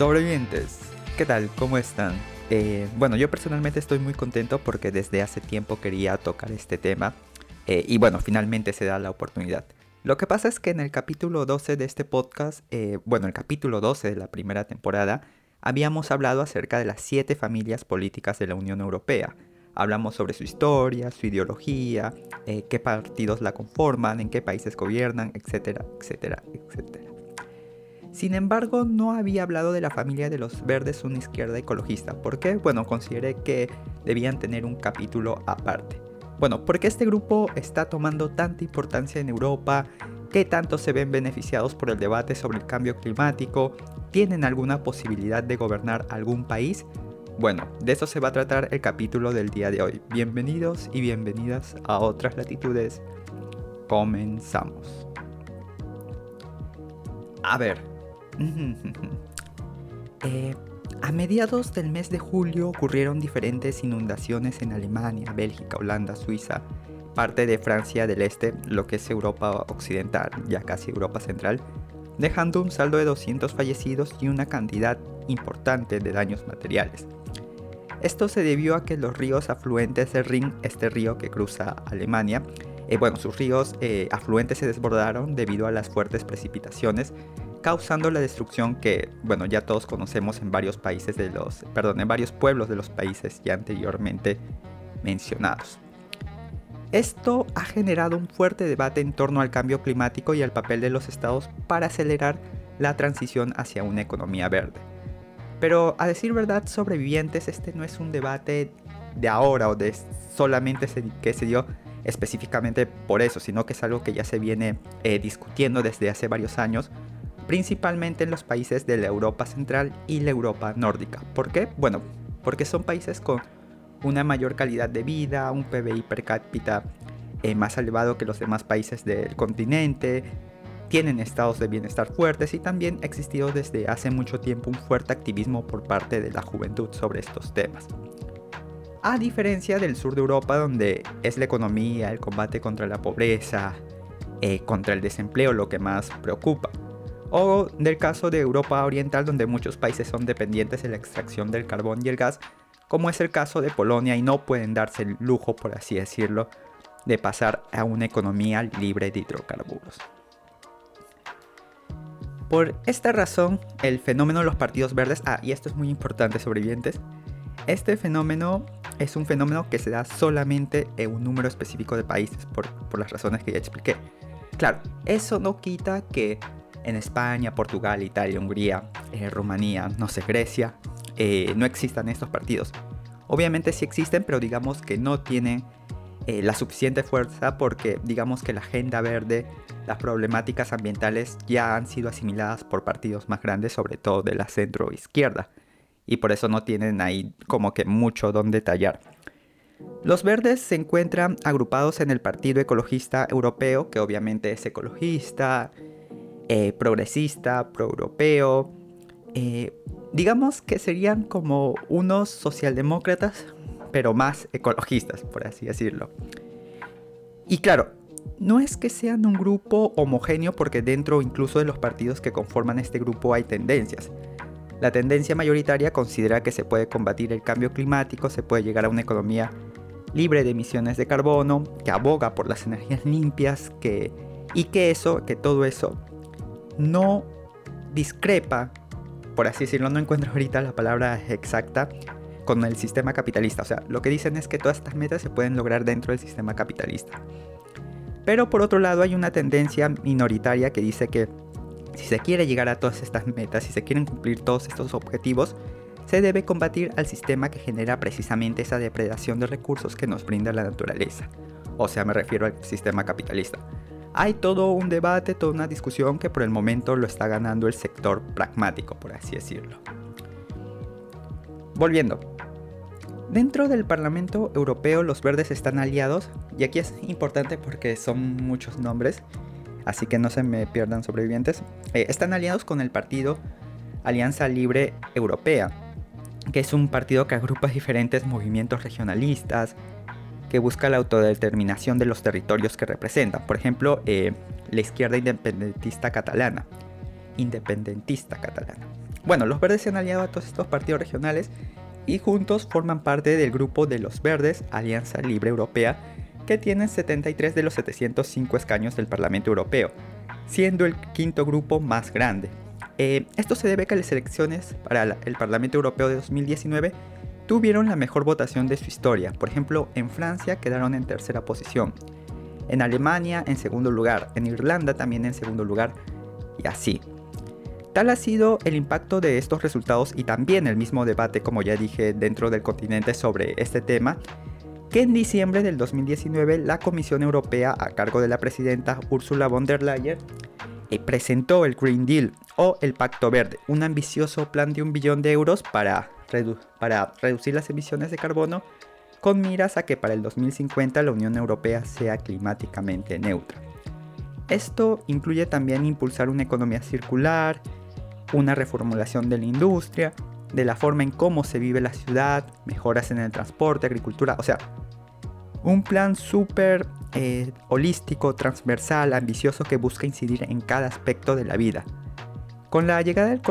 Sobrevivientes, ¿qué tal? ¿Cómo están? Eh, bueno, yo personalmente estoy muy contento porque desde hace tiempo quería tocar este tema eh, y bueno, finalmente se da la oportunidad. Lo que pasa es que en el capítulo 12 de este podcast, eh, bueno, el capítulo 12 de la primera temporada, habíamos hablado acerca de las siete familias políticas de la Unión Europea. Hablamos sobre su historia, su ideología, qué partidos la conforman, en qué países gobiernan, etcétera, etcétera, etcétera. Sin embargo, no había hablado de la familia de los verdes una izquierda ecologista. ¿Por qué? Bueno, consideré que debían tener un capítulo aparte. Bueno, porque este grupo está tomando tanta importancia en Europa, qué tanto se ven beneficiados por el debate sobre el cambio climático, tienen alguna posibilidad de gobernar algún país. Bueno, de eso se va a tratar el capítulo del día de hoy. Bienvenidos y bienvenidas a otras latitudes. Comenzamos. A ver, Eh, a mediados del mes de julio ocurrieron diferentes inundaciones en Alemania, Bélgica, Holanda, Suiza, parte de Francia del Este, lo que es Europa Occidental, ya casi Europa Central, dejando un saldo de 200 fallecidos y una cantidad importante de daños materiales. Esto se debió a que los ríos afluentes del Rin, este río que cruza Alemania, eh, bueno, sus ríos eh, afluentes se desbordaron debido a las fuertes precipitaciones causando la destrucción que, bueno, ya todos conocemos en varios países de los, perdón, en varios pueblos de los países ya anteriormente mencionados. Esto ha generado un fuerte debate en torno al cambio climático y al papel de los estados para acelerar la transición hacia una economía verde. Pero a decir verdad, sobrevivientes, este no es un debate de ahora o de solamente que se dio específicamente por eso, sino que es algo que ya se viene eh, discutiendo desde hace varios años principalmente en los países de la Europa Central y la Europa Nórdica. ¿Por qué? Bueno, porque son países con una mayor calidad de vida, un PBI per cápita eh, más elevado que los demás países del continente, tienen estados de bienestar fuertes y también ha existido desde hace mucho tiempo un fuerte activismo por parte de la juventud sobre estos temas. A diferencia del sur de Europa donde es la economía, el combate contra la pobreza, eh, contra el desempleo lo que más preocupa o del caso de Europa Oriental donde muchos países son dependientes de la extracción del carbón y el gas, como es el caso de Polonia y no pueden darse el lujo, por así decirlo, de pasar a una economía libre de hidrocarburos. Por esta razón, el fenómeno de los partidos verdes, ah, y esto es muy importante, sobrevivientes, este fenómeno es un fenómeno que se da solamente en un número específico de países, por, por las razones que ya expliqué. Claro, eso no quita que en España, Portugal, Italia, Hungría, eh, Rumanía, no sé, Grecia, eh, no existan estos partidos. Obviamente sí existen, pero digamos que no tienen eh, la suficiente fuerza porque digamos que la agenda verde, las problemáticas ambientales ya han sido asimiladas por partidos más grandes, sobre todo de la centro izquierda, y por eso no tienen ahí como que mucho donde tallar. Los verdes se encuentran agrupados en el Partido Ecologista Europeo, que obviamente es ecologista, eh, progresista, pro-europeo. Eh, digamos que serían como unos socialdemócratas, pero más ecologistas, por así decirlo. Y claro, no es que sean un grupo homogéneo porque dentro incluso de los partidos que conforman este grupo hay tendencias. La tendencia mayoritaria considera que se puede combatir el cambio climático, se puede llegar a una economía libre de emisiones de carbono, que aboga por las energías limpias, que, y que eso, que todo eso no discrepa, por así decirlo, no encuentro ahorita la palabra exacta, con el sistema capitalista. O sea, lo que dicen es que todas estas metas se pueden lograr dentro del sistema capitalista. Pero por otro lado hay una tendencia minoritaria que dice que si se quiere llegar a todas estas metas, si se quieren cumplir todos estos objetivos, se debe combatir al sistema que genera precisamente esa depredación de recursos que nos brinda la naturaleza. O sea, me refiero al sistema capitalista hay todo un debate, toda una discusión que por el momento lo está ganando el sector pragmático, por así decirlo. Volviendo. Dentro del Parlamento Europeo los verdes están aliados, y aquí es importante porque son muchos nombres, así que no se me pierdan sobrevivientes, eh, están aliados con el partido Alianza Libre Europea, que es un partido que agrupa diferentes movimientos regionalistas, que busca la autodeterminación de los territorios que representan. Por ejemplo, eh, la izquierda independentista catalana. Independentista catalana. Bueno, los verdes se han aliado a todos estos partidos regionales y juntos forman parte del grupo de los verdes, Alianza Libre Europea, que tienen 73 de los 705 escaños del Parlamento Europeo, siendo el quinto grupo más grande. Eh, esto se debe a que las elecciones para el Parlamento Europeo de 2019 tuvieron la mejor votación de su historia. Por ejemplo, en Francia quedaron en tercera posición, en Alemania en segundo lugar, en Irlanda también en segundo lugar, y así. Tal ha sido el impacto de estos resultados y también el mismo debate, como ya dije, dentro del continente sobre este tema, que en diciembre del 2019 la Comisión Europea, a cargo de la presidenta Ursula von der Leyen, eh, presentó el Green Deal o el Pacto Verde, un ambicioso plan de un billón de euros para, para reducir las emisiones de carbono con miras a que para el 2050 la Unión Europea sea climáticamente neutra. Esto incluye también impulsar una economía circular, una reformulación de la industria, de la forma en cómo se vive la ciudad, mejoras en el transporte, agricultura, o sea, un plan súper eh, holístico, transversal, ambicioso que busca incidir en cada aspecto de la vida. Con la llegada del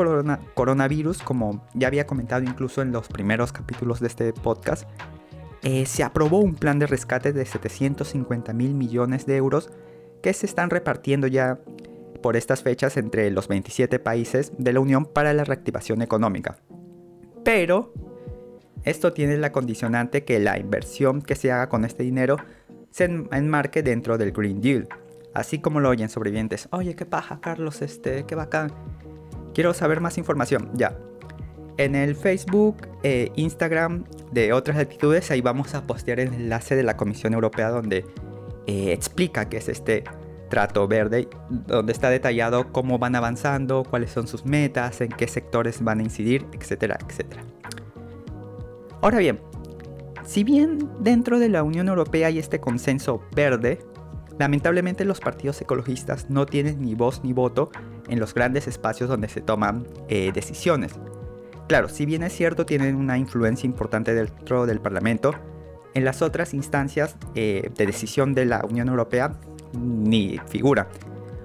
coronavirus, como ya había comentado incluso en los primeros capítulos de este podcast, eh, se aprobó un plan de rescate de 750 mil millones de euros que se están repartiendo ya por estas fechas entre los 27 países de la Unión para la reactivación económica. Pero esto tiene la condicionante que la inversión que se haga con este dinero se enmarque dentro del Green Deal. Así como lo oyen sobrevivientes. Oye, qué paja, Carlos, este, qué bacán. Quiero saber más información. Ya. En el Facebook, e Instagram de otras actitudes, ahí vamos a postear el enlace de la Comisión Europea donde eh, explica qué es este trato verde, donde está detallado cómo van avanzando, cuáles son sus metas, en qué sectores van a incidir, etcétera, etcétera. Ahora bien, si bien dentro de la Unión Europea hay este consenso verde, lamentablemente los partidos ecologistas no tienen ni voz ni voto en los grandes espacios donde se toman eh, decisiones. Claro, si bien es cierto, tienen una influencia importante dentro del Parlamento, en las otras instancias eh, de decisión de la Unión Europea ni figura.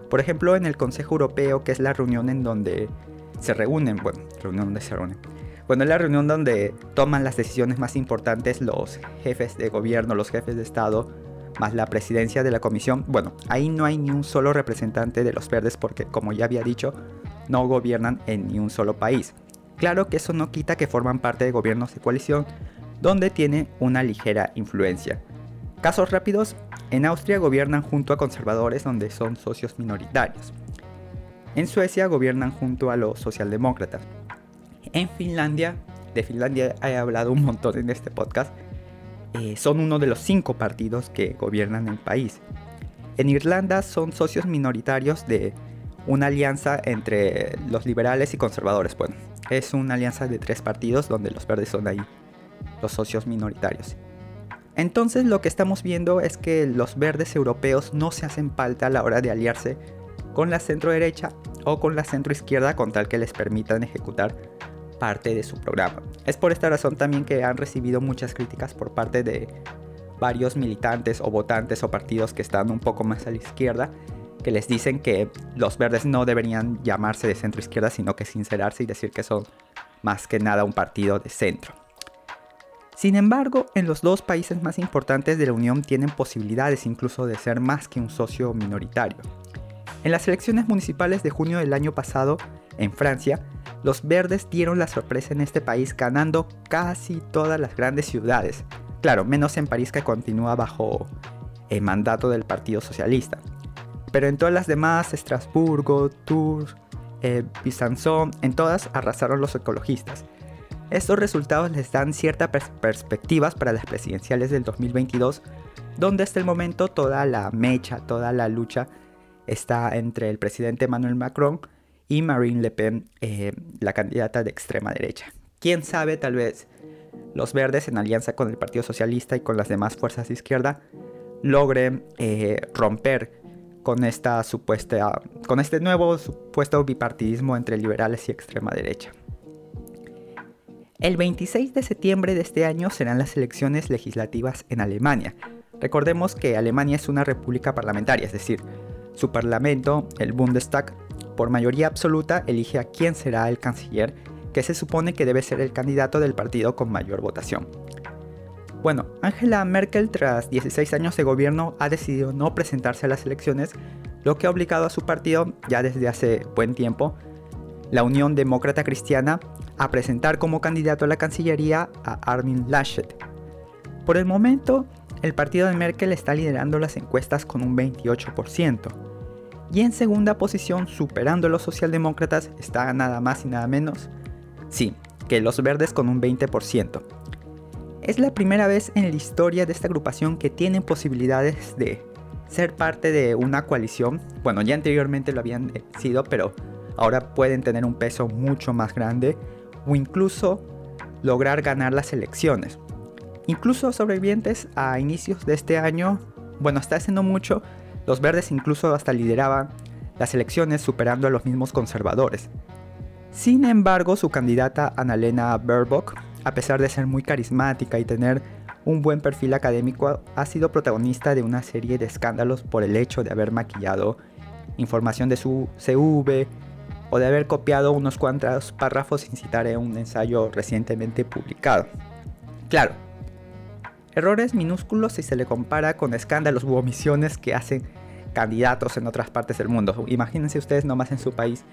Por ejemplo, en el Consejo Europeo, que es la reunión en donde se reúnen, bueno, reunión donde se reúnen. Bueno, es la reunión donde toman las decisiones más importantes los jefes de gobierno, los jefes de Estado, más la presidencia de la comisión. Bueno, ahí no hay ni un solo representante de los verdes porque, como ya había dicho, no gobiernan en ni un solo país. Claro que eso no quita que forman parte de gobiernos de coalición, donde tiene una ligera influencia. Casos rápidos, en Austria gobiernan junto a conservadores donde son socios minoritarios. En Suecia gobiernan junto a los socialdemócratas. En Finlandia, de Finlandia he hablado un montón en este podcast, eh, son uno de los cinco partidos que gobiernan el país. En Irlanda son socios minoritarios de una alianza entre los liberales y conservadores. Bueno, es una alianza de tres partidos donde los verdes son ahí los socios minoritarios. Entonces lo que estamos viendo es que los verdes europeos no se hacen falta a la hora de aliarse con la centro derecha o con la centro izquierda con tal que les permitan ejecutar parte de su programa. Es por esta razón también que han recibido muchas críticas por parte de varios militantes o votantes o partidos que están un poco más a la izquierda que les dicen que los verdes no deberían llamarse de centro izquierda sino que sincerarse y decir que son más que nada un partido de centro. Sin embargo, en los dos países más importantes de la Unión tienen posibilidades incluso de ser más que un socio minoritario. En las elecciones municipales de junio del año pasado, en Francia, los verdes dieron la sorpresa en este país ganando casi todas las grandes ciudades. Claro, menos en París que continúa bajo el mandato del Partido Socialista. Pero en todas las demás, Estrasburgo, Tours, eh, en todas arrasaron los ecologistas. Estos resultados les dan ciertas perspectivas para las presidenciales del 2022, donde hasta el momento toda la mecha, toda la lucha está entre el presidente Emmanuel Macron y Marine Le Pen, eh, la candidata de extrema derecha. Quién sabe, tal vez los verdes en alianza con el Partido Socialista y con las demás fuerzas de izquierda logren eh, romper con esta supuesta, con este nuevo supuesto bipartidismo entre liberales y extrema derecha. El 26 de septiembre de este año serán las elecciones legislativas en Alemania. Recordemos que Alemania es una república parlamentaria, es decir, su parlamento, el Bundestag, por mayoría absoluta, elige a quién será el canciller, que se supone que debe ser el candidato del partido con mayor votación. Bueno, Angela Merkel tras 16 años de gobierno ha decidido no presentarse a las elecciones, lo que ha obligado a su partido, ya desde hace buen tiempo, la Unión Demócrata Cristiana, a presentar como candidato a la Cancillería a Armin Laschet. Por el momento, el partido de Merkel está liderando las encuestas con un 28%. Y en segunda posición, superando a los socialdemócratas, está nada más y nada menos, sí, que los verdes con un 20%. Es la primera vez en la historia de esta agrupación que tienen posibilidades de ser parte de una coalición. Bueno, ya anteriormente lo habían sido, pero ahora pueden tener un peso mucho más grande o incluso lograr ganar las elecciones. Incluso sobrevivientes a inicios de este año, bueno, hasta haciendo mucho, los verdes incluso hasta lideraban las elecciones superando a los mismos conservadores. Sin embargo, su candidata Annalena Baerbock a pesar de ser muy carismática y tener un buen perfil académico, ha sido protagonista de una serie de escándalos por el hecho de haber maquillado información de su CV o de haber copiado unos cuantos párrafos sin citar en un ensayo recientemente publicado. Claro, errores minúsculos si se le compara con escándalos u omisiones que hacen candidatos en otras partes del mundo. Imagínense ustedes nomás en su país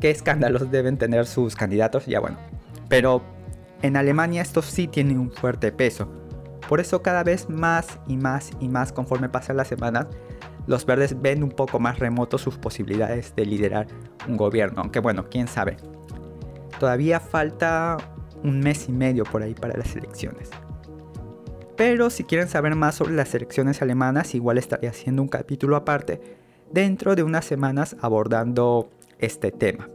qué escándalos deben tener sus candidatos, ya bueno. Pero en Alemania esto sí tiene un fuerte peso. Por eso cada vez más y más y más conforme pasan las semanas, los verdes ven un poco más remoto sus posibilidades de liderar un gobierno. Aunque bueno, quién sabe. Todavía falta un mes y medio por ahí para las elecciones. Pero si quieren saber más sobre las elecciones alemanas, igual estaré haciendo un capítulo aparte dentro de unas semanas abordando este tema.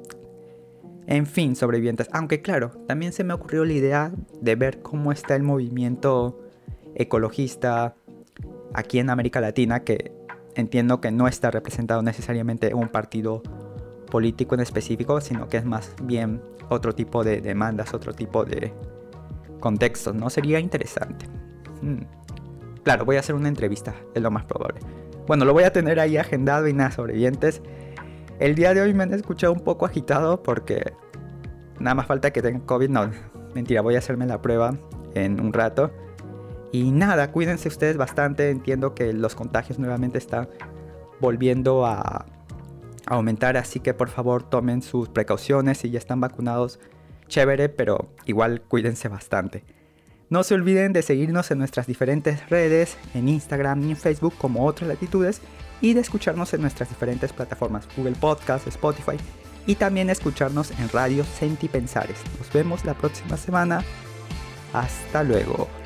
En fin, sobrevivientes. Aunque claro, también se me ocurrió la idea de ver cómo está el movimiento ecologista aquí en América Latina, que entiendo que no está representado necesariamente en un partido político en específico, sino que es más bien otro tipo de demandas, otro tipo de contextos, ¿no? Sería interesante. Hmm. Claro, voy a hacer una entrevista, es lo más probable. Bueno, lo voy a tener ahí agendado y nada, sobrevivientes. El día de hoy me han escuchado un poco agitado porque nada más falta que tenga COVID. No, mentira, voy a hacerme la prueba en un rato. Y nada, cuídense ustedes bastante. Entiendo que los contagios nuevamente están volviendo a aumentar, así que por favor tomen sus precauciones. Si ya están vacunados, chévere, pero igual cuídense bastante. No se olviden de seguirnos en nuestras diferentes redes, en Instagram y en Facebook como otras latitudes y de escucharnos en nuestras diferentes plataformas Google Podcast, Spotify y también escucharnos en Radio Sentipensares. Nos vemos la próxima semana. Hasta luego.